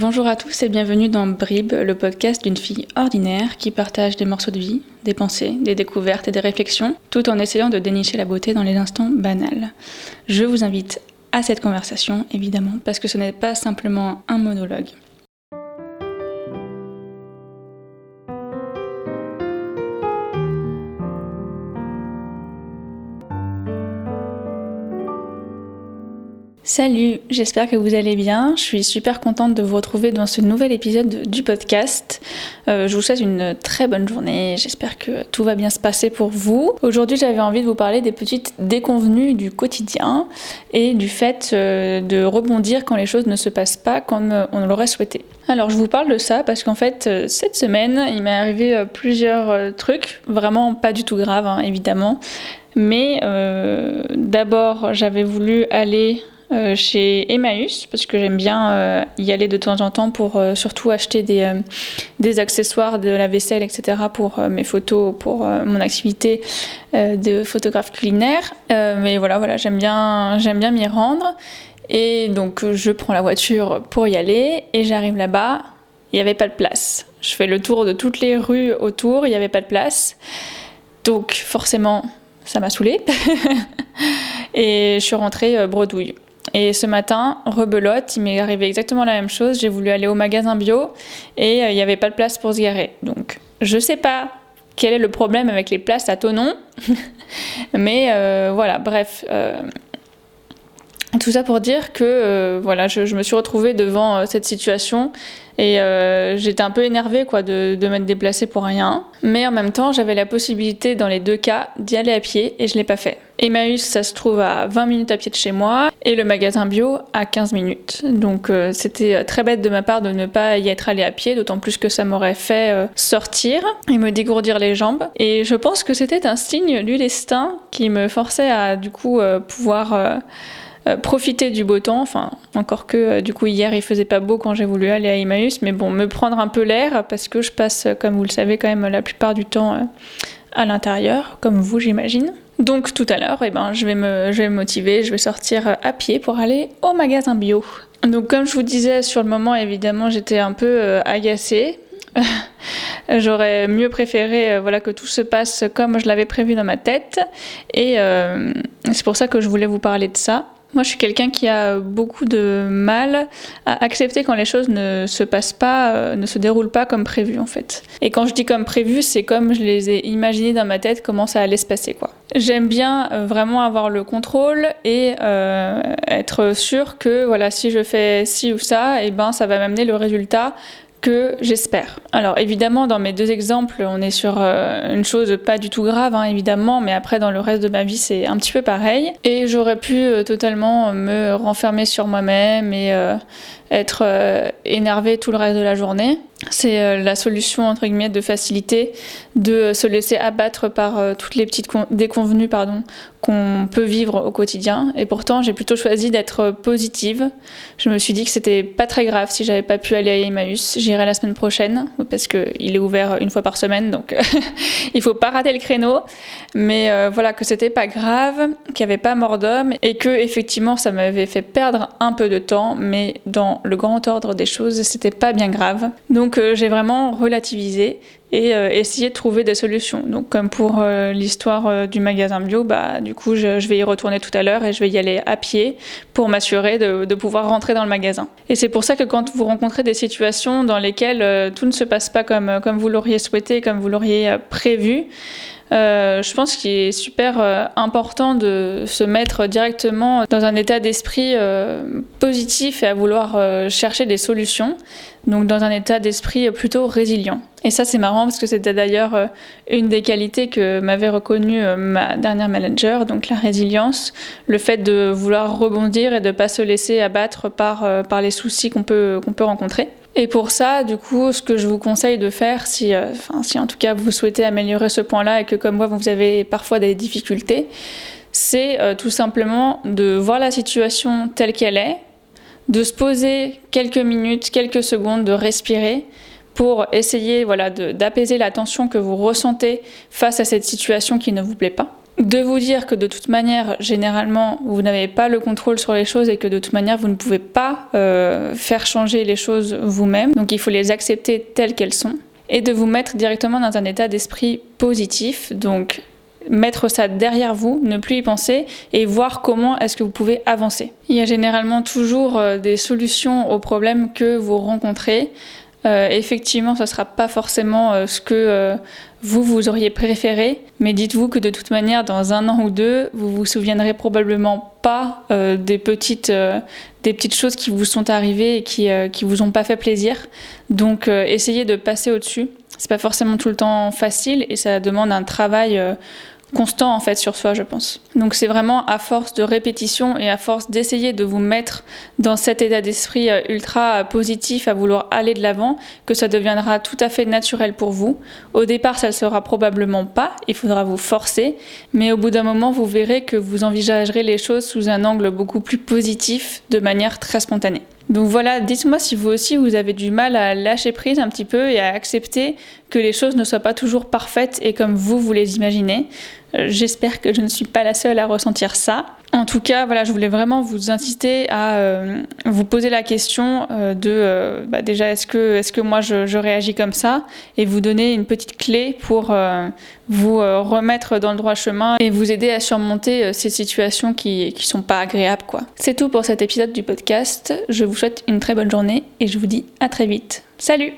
Bonjour à tous et bienvenue dans Brib, le podcast d'une fille ordinaire qui partage des morceaux de vie, des pensées, des découvertes et des réflexions, tout en essayant de dénicher la beauté dans les instants banals. Je vous invite à cette conversation, évidemment, parce que ce n'est pas simplement un monologue. Salut, j'espère que vous allez bien. Je suis super contente de vous retrouver dans ce nouvel épisode du podcast. Euh, je vous souhaite une très bonne journée. J'espère que tout va bien se passer pour vous. Aujourd'hui, j'avais envie de vous parler des petites déconvenues du quotidien et du fait euh, de rebondir quand les choses ne se passent pas comme on l'aurait souhaité. Alors, je vous parle de ça parce qu'en fait, euh, cette semaine, il m'est arrivé plusieurs trucs, vraiment pas du tout graves, hein, évidemment. Mais d'abord, j'avais voulu aller euh, chez Emmaüs parce que j'aime bien euh, y aller de temps en temps pour euh, surtout acheter des, accessoires de la vaisselle, etc. pour mes photos, pour mon activité de photographe culinaire. mais voilà, voilà, j'aime bien, j'aime bien m'y rendre. Et donc je prends la voiture pour y aller et j'arrive là-bas, il n'y avait pas de place. Je fais le tour de toutes les rues autour, il n'y avait pas de place. Donc forcément, ça m'a saoulée. et je suis rentrée bredouille. Et ce matin, rebelote, il m'est arrivé exactement la même chose. J'ai voulu aller au magasin bio et euh, il n'y avait pas de place pour se garer. Donc, je sais pas quel est le problème avec les places à Tonon, mais euh, voilà, bref. Euh, tout ça pour dire que voilà, je, me suis retrouvée devant cette situation et euh, j'étais un peu énervée quoi, de, de m'être déplacée pour rien. Mais en même temps, j'avais la possibilité dans les deux cas d'y aller à pied et je l'ai pas fait. Emmaüs, ça se trouve à 20 minutes à pied de chez moi et le magasin bio à 15 minutes. Donc euh, c'était très bête de ma part de ne pas y être allée à pied, d'autant plus que ça m'aurait fait euh, sortir et me dégourdir les jambes. Et je pense que c'était un signe du destin qui me forçait à du coup pouvoir euh, profiter du beau temps. Enfin, encore que euh, du coup hier il faisait pas beau quand j'ai voulu aller à Emmaüs, mais bon, me prendre un peu l'air parce que je passe, comme vous le savez, quand même la plupart du temps euh, à l'intérieur, comme vous j'imagine. Donc tout à l'heure, eh ben, je, vais me, je vais motiver, je vais sortir à pied pour aller au magasin bio. Donc comme je vous disais, sur le moment, évidemment, j'étais un peu agacée. J'aurais mieux préféré voilà, que tout se passe comme je l'avais prévu dans ma tête. Et c'est pour ça que je voulais vous parler de ça. Moi, je suis quelqu'un qui a beaucoup de mal à accepter quand les choses ne se passent pas, euh, ne se déroulent pas comme prévu, en fait. Et quand je dis comme prévu, c'est comme je les ai imaginés dans ma tête comment ça allait se passer, quoi. J'aime bien euh, vraiment avoir le contrôle et euh, être sûr que, voilà, si je fais ci ou ça, et eh ben, ça va m'amener le résultat que j'espère. Alors évidemment, dans mes deux exemples, on est sur euh, une chose pas du tout grave, hein, évidemment, mais après dans le reste de ma vie, c'est un petit peu pareil. Et j'aurais pu euh, totalement me renfermer sur moi-même et euh, être énervé tout le reste de la journée. C'est la solution entre guillemets de facilité de se laisser abattre par toutes les petites déconvenues pardon qu'on peut vivre au quotidien. Et pourtant, j'ai plutôt choisi d'être positive. Je me suis dit que c'était pas très grave si j'avais pas pu aller à Emmaüs. J'irai la semaine prochaine parce qu'il est ouvert une fois par semaine, donc il faut pas rater le créneau. Mais euh, voilà, que c'était pas grave, qu'il n'y avait pas mort d'homme et que effectivement ça m'avait fait perdre un peu de temps, mais dans le grand ordre des choses, c'était pas bien grave. Donc euh, j'ai vraiment relativisé et euh, essayer de trouver des solutions. Donc comme pour euh, l'histoire du magasin bio, bah, du coup je, je vais y retourner tout à l'heure et je vais y aller à pied pour m'assurer de, de, pouvoir rentrer dans le magasin. Et c'est pour ça que quand vous rencontrez des situations dans lesquelles tout ne se passe pas comme, comme vous l'auriez souhaité, comme vous l'auriez prévu, euh, je pense qu'il est super euh, important de se mettre directement dans un état d'esprit euh, positif et à vouloir chercher des solutions, donc dans un état d'esprit plutôt résilient. Et ça c'est marrant parce que c'était d'ailleurs une des qualités que m'avait reconnue ma dernière manager, donc la résilience, le fait de vouloir rebondir et de ne pas se laisser abattre par, par les soucis qu'on peut, qu'on peut rencontrer. Et pour ça, du coup, ce que je vous conseille de faire, si, euh, si en tout cas vous souhaitez améliorer ce point-là et que comme moi vous avez parfois des difficultés, c'est euh, tout simplement de voir la situation telle qu'elle est, de se poser quelques minutes, quelques secondes, de respirer pour essayer voilà, d'apaiser la tension que vous ressentez face à cette situation qui ne vous plaît pas de vous dire que de toute manière, généralement, vous n'avez pas le contrôle sur les choses et que de toute manière, vous ne pouvez pas euh, faire changer les choses vous-même. Donc il faut les accepter telles qu'elles sont. Et de vous mettre directement dans un état d'esprit positif. Donc mettre ça derrière vous, ne plus y penser et voir comment est-ce que vous pouvez avancer. Il y a généralement toujours euh, des solutions aux problèmes que vous rencontrez. Euh, effectivement, ce ne sera pas forcément euh, ce que vous, vous auriez préféré, mais dites-vous que de toute manière, dans un an ou deux, vous vous souviendrez probablement pas des, petites, choses qui vous sont arrivées et qui, qui vous ont pas fait plaisir. Donc, essayez de passer au-dessus. C'est pas forcément tout le temps facile et ça demande un travail constant en fait sur soi, je pense. Donc c'est vraiment à force de répétition et à force d'essayer de vous mettre dans cet état d'esprit euh, ultra positif à vouloir aller de l'avant que ça deviendra tout à fait naturel pour vous. Au départ, ça ne sera probablement pas, il faudra vous forcer, mais au bout d'un moment, vous verrez que vous envisagerez les choses sous un angle beaucoup plus positif de manière très spontanée. Donc voilà, dites-moi si vous aussi vous avez du mal à lâcher prise un petit peu et à accepter que les choses ne soient pas toujours parfaites et comme vous, vous les imaginez. Euh, j'espère que je ne suis pas la seule à ressentir ça. En tout cas, voilà, je voulais vraiment vous inciter à euh, vous poser la question euh, de bah déjà est-ce que moi je, je, réagis comme ça? Et vous donner une petite clé pour vous remettre dans le droit chemin et vous aider à surmonter ces situations qui qui sont pas agréables quoi. C'est tout pour cet épisode du podcast. Je vous souhaite une très bonne journée et je vous dis à très vite. Salut